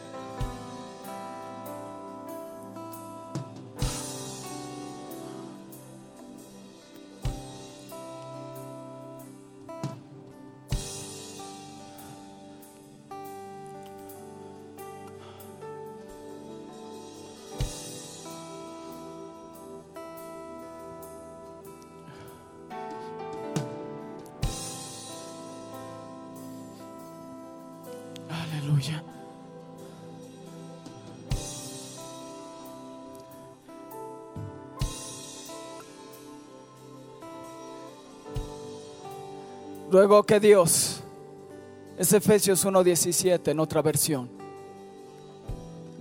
Speaker 2: Luego que Dios, es Efesios 1.17 en otra versión.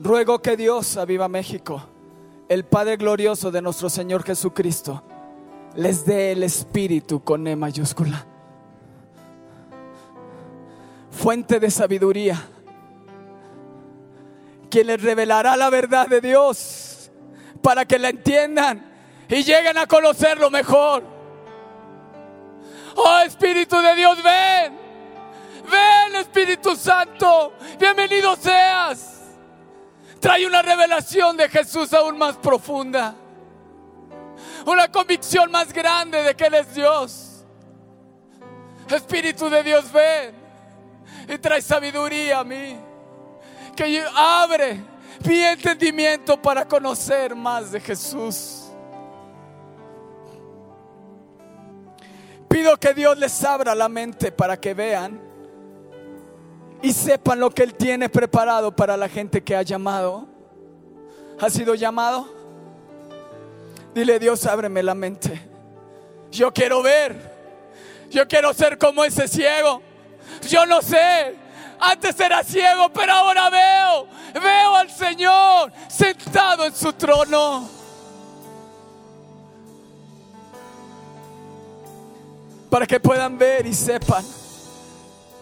Speaker 2: Ruego que Dios, aviva México, el Padre glorioso de nuestro Señor Jesucristo, les dé el Espíritu con E mayúscula. Fuente de sabiduría, quien les revelará la verdad de Dios para que la entiendan y lleguen a conocerlo mejor. Oh Espíritu de Dios, ven. Ven Espíritu Santo. Bienvenido seas. Trae una revelación de Jesús aún más profunda. Una convicción más grande de que Él es Dios. Espíritu de Dios, ven. Y trae sabiduría a mí. Que abre mi entendimiento para conocer más de Jesús. Pido que Dios les abra la mente para que vean y sepan lo que Él tiene preparado para la gente que ha llamado. ¿Ha sido llamado? Dile Dios, ábreme la mente. Yo quiero ver. Yo quiero ser como ese ciego. Yo no sé. Antes era ciego, pero ahora veo. Veo al Señor sentado en su trono. Para que puedan ver y sepan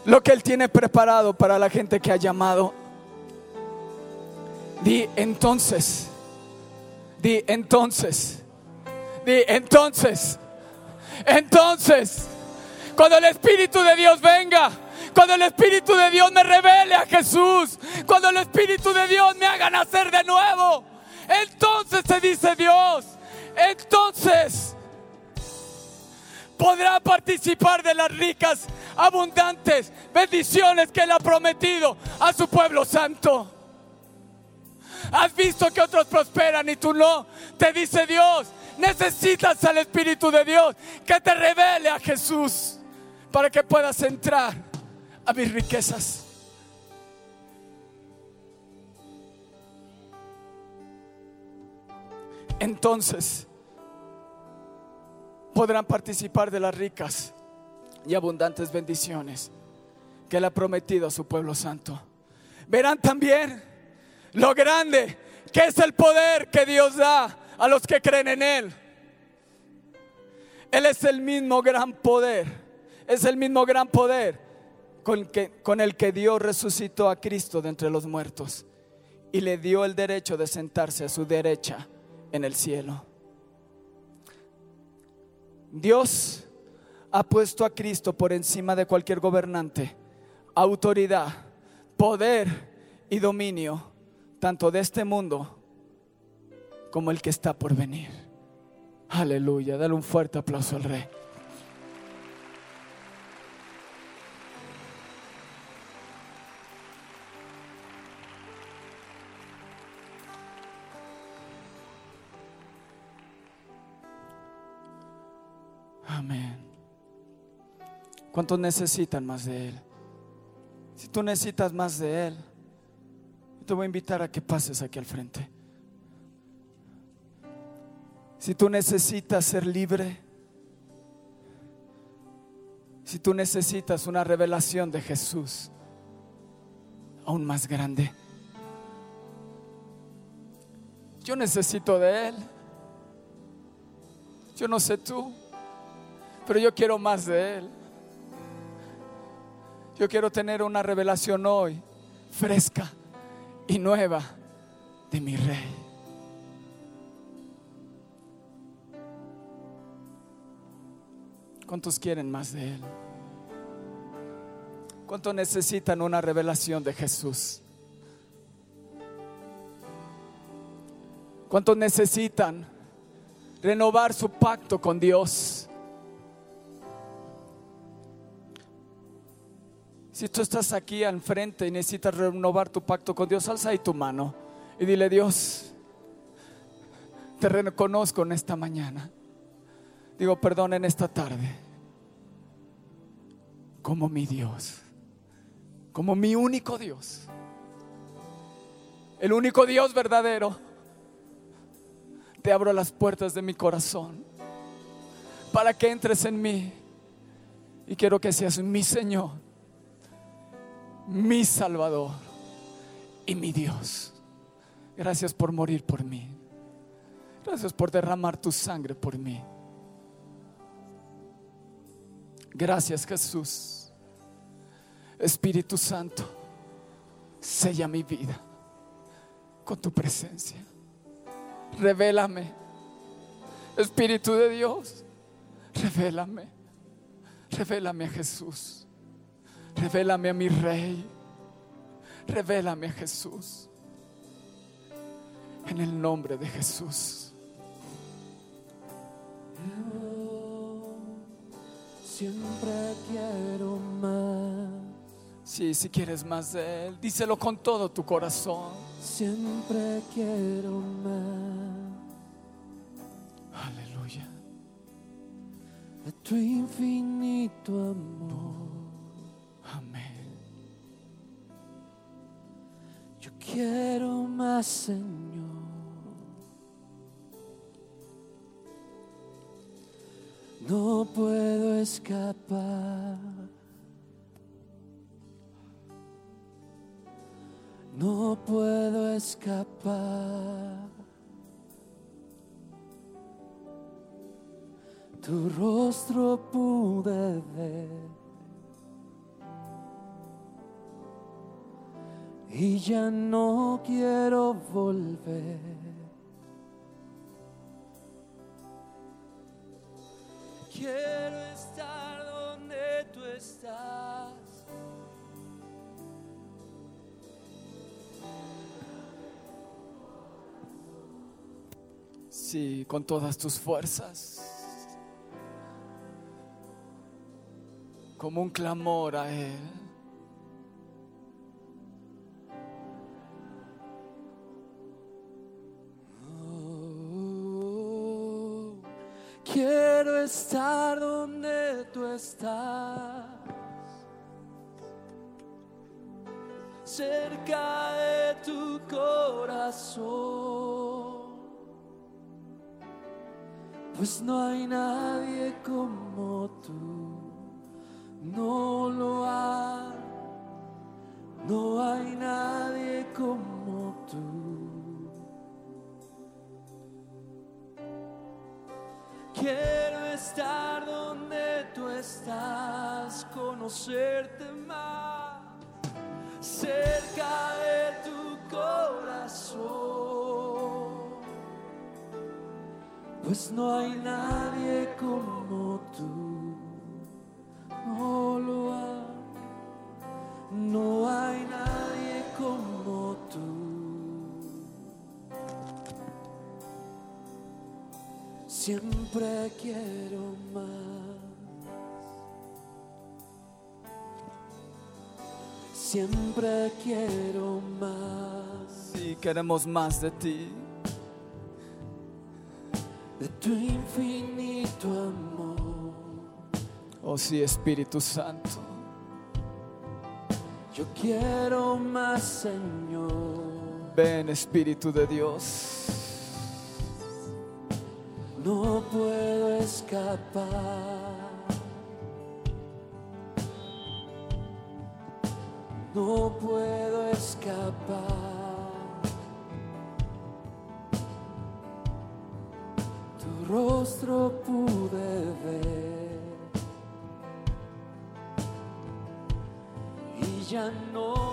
Speaker 2: lo que Él tiene preparado para la gente que ha llamado. Di entonces, di entonces, di entonces, entonces, cuando el Espíritu de Dios venga, cuando el Espíritu de Dios me revele a Jesús, cuando el Espíritu de Dios me haga nacer de nuevo, entonces se dice Dios, entonces podrá participar de las ricas, abundantes bendiciones que Él ha prometido a su pueblo santo. Has visto que otros prosperan y tú no. Te dice Dios, necesitas al Espíritu de Dios que te revele a Jesús para que puedas entrar a mis riquezas. Entonces, podrán participar de las ricas y abundantes bendiciones que Él ha prometido a su pueblo santo. Verán también lo grande que es el poder que Dios da a los que creen en Él. Él es el mismo gran poder, es el mismo gran poder con, que, con el que Dios resucitó a Cristo de entre los muertos y le dio el derecho de sentarse a su derecha en el cielo. Dios ha puesto a Cristo por encima de cualquier gobernante, autoridad, poder y dominio, tanto de este mundo como el que está por venir. Aleluya, dale un fuerte aplauso al rey. Amén. ¿Cuántos necesitan más de Él? Si tú necesitas más de Él, te voy a invitar a que pases aquí al frente. Si tú necesitas ser libre, si tú necesitas una revelación de Jesús aún más grande, yo necesito de Él. Yo no sé tú pero yo quiero más de Él. Yo quiero tener una revelación hoy, fresca y nueva, de mi Rey. ¿Cuántos quieren más de Él? ¿Cuántos necesitan una revelación de Jesús? ¿Cuántos necesitan renovar su pacto con Dios? Si tú estás aquí al frente y necesitas renovar tu pacto con Dios, alza ahí tu mano y dile, Dios, te reconozco en esta mañana. Digo, perdón en esta tarde. Como mi Dios. Como mi único Dios. El único Dios verdadero. Te abro las puertas de mi corazón para que entres en mí. Y quiero que seas mi Señor, mi Salvador y mi Dios. Gracias por morir por mí. Gracias por derramar tu sangre por mí. Gracias Jesús. Espíritu Santo, sella mi vida con tu presencia. Revélame. Espíritu de Dios, revélame. Revélame a Jesús. Revélame a mi Rey. Revélame a Jesús. En el nombre de Jesús.
Speaker 3: Siempre quiero más,
Speaker 2: Sí, si quieres más de Él, díselo con todo tu corazón.
Speaker 3: siempre quiero más
Speaker 2: Aleluya.
Speaker 3: de tu infinito amor. Quiero más, Señor. No puedo escapar. No puedo escapar. Tu rostro pude ver. Y ya no quiero volver. Quiero estar donde tú estás.
Speaker 2: Sí, con todas tus fuerzas. Como un clamor a Él.
Speaker 3: Quiero estar donde tú estás. Cerca de tu corazón. Pues no hay nadie como tú. No lo hay. No hay nadie como Quiero estar donde tú estás, conocerte más, cerca de tu corazón. Pues no hay nadie como tú, no lo hay, no hay Siempre quiero más. Siempre quiero más
Speaker 2: Sí, queremos más de ti.
Speaker 3: de tu infinito amor.
Speaker 2: Oh sí, Espíritu Santo.
Speaker 3: Yo quiero más, Señor.
Speaker 2: Ven, Espíritu de Dios.
Speaker 3: No puedo escapar. No puedo escapar. Tu rostro pude ver. Y ya no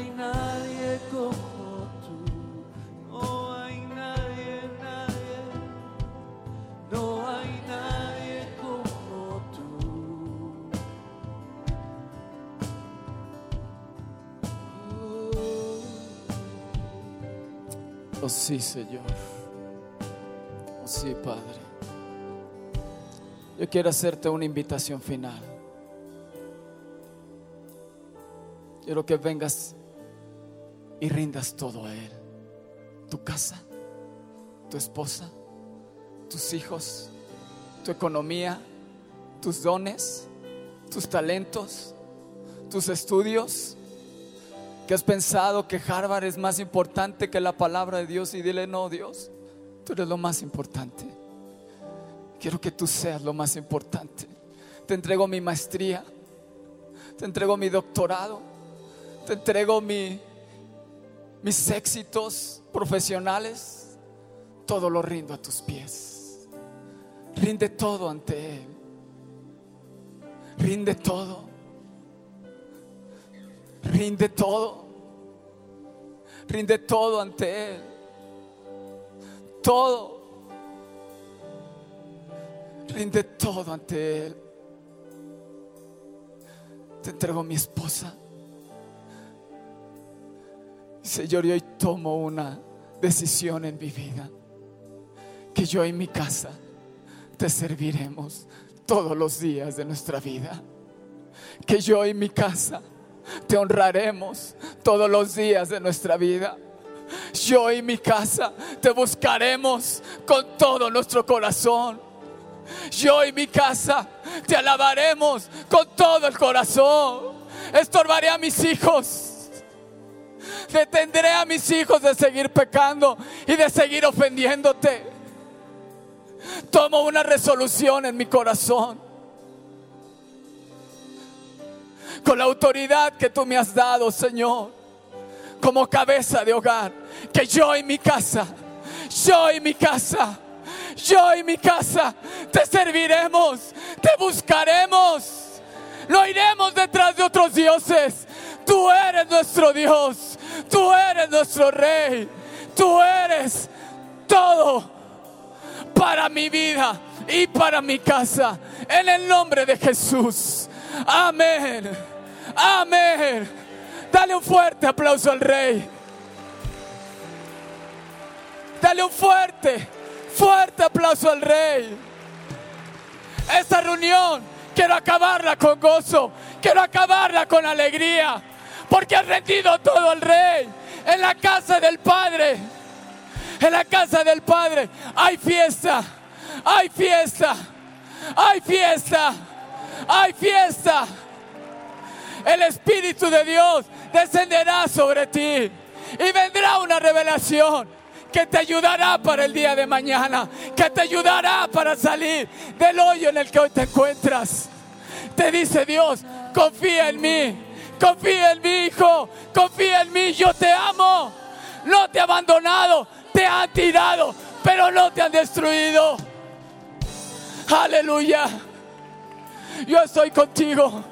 Speaker 3: hay nadie como tú, no hay nadie, nadie. No hay nadie como tú.
Speaker 2: Oh sí, Señor. Oh sí, Padre. Yo quiero hacerte una invitación final. Quiero que vengas y rindas todo a Él. Tu casa, tu esposa, tus hijos, tu economía, tus dones, tus talentos, tus estudios. Que has pensado que Harvard es más importante que la palabra de Dios y dile, no, Dios, tú eres lo más importante. Quiero que tú seas lo más importante. Te entrego mi maestría, te entrego mi doctorado, te entrego mi, mis éxitos profesionales, todo lo rindo a tus pies. Rinde todo ante Él. Rinde todo. Rinde todo. Rinde todo ante Él. Todo. Rinde todo ante Él. Te entrego mi esposa. Señor, y hoy tomo una decisión en mi vida. Que yo y mi casa te serviremos todos los días de nuestra vida. Que yo y mi casa te honraremos todos los días de nuestra vida. Yo y mi casa te buscaremos con todo nuestro corazón. Yo y mi casa te alabaremos con todo el corazón. Estorbaré a mis hijos. Detendré a mis hijos de seguir pecando y de seguir ofendiéndote. Tomo una resolución en mi corazón. Con la autoridad que tú me has dado, Señor. Como cabeza de hogar. Que yo y mi casa, yo y mi casa, yo y mi casa te serviremos, te buscaremos. No iremos detrás de otros dioses. Tú eres nuestro Dios. Tú eres nuestro Rey. Tú eres todo para mi vida y para mi casa. En el nombre de Jesús. Amén. Amén. Dale un fuerte aplauso al Rey. Dale un fuerte, fuerte aplauso al Rey. Esta reunión quiero acabarla con gozo. Quiero acabarla con alegría. Porque has rendido todo al Rey. En la casa del Padre. En la casa del Padre hay fiesta. Hay fiesta. Hay fiesta. Hay fiesta. El Espíritu de Dios descenderá sobre ti. Y vendrá una revelación que te ayudará para el día de mañana. Que te ayudará para salir del hoyo en el que hoy te encuentras. Te dice Dios, confía en mí. Confía en mí, hijo. Confía en mí. Yo te amo. No te he abandonado. Te han tirado. Pero no te han destruido. Aleluya. Yo estoy contigo.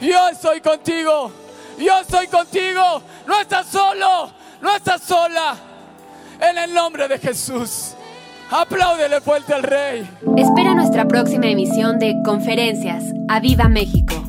Speaker 2: Yo estoy contigo. Yo estoy contigo. No estás solo. No estás sola. En el nombre de Jesús. Apláudele fuerte al Rey.
Speaker 1: Espera nuestra próxima emisión de Conferencias. ¡A Viva México!